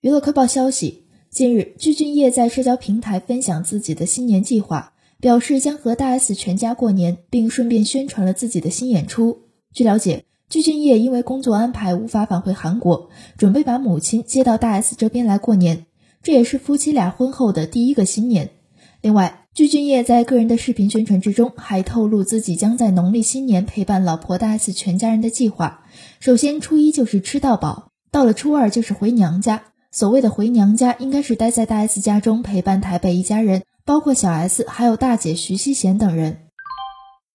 娱乐快报消息：近日，具俊晔在社交平台分享自己的新年计划，表示将和大 S 全家过年，并顺便宣传了自己的新演出。据了解，具俊晔因为工作安排无法返回韩国，准备把母亲接到大 S 这边来过年，这也是夫妻俩婚后的第一个新年。另外，具俊晔在个人的视频宣传之中，还透露自己将在农历新年陪伴老婆大 S 全家人的计划。首先，初一就是吃到饱，到了初二就是回娘家。所谓的回娘家，应该是待在大 S 家中陪伴台北一家人，包括小 S，还有大姐徐熙贤等人。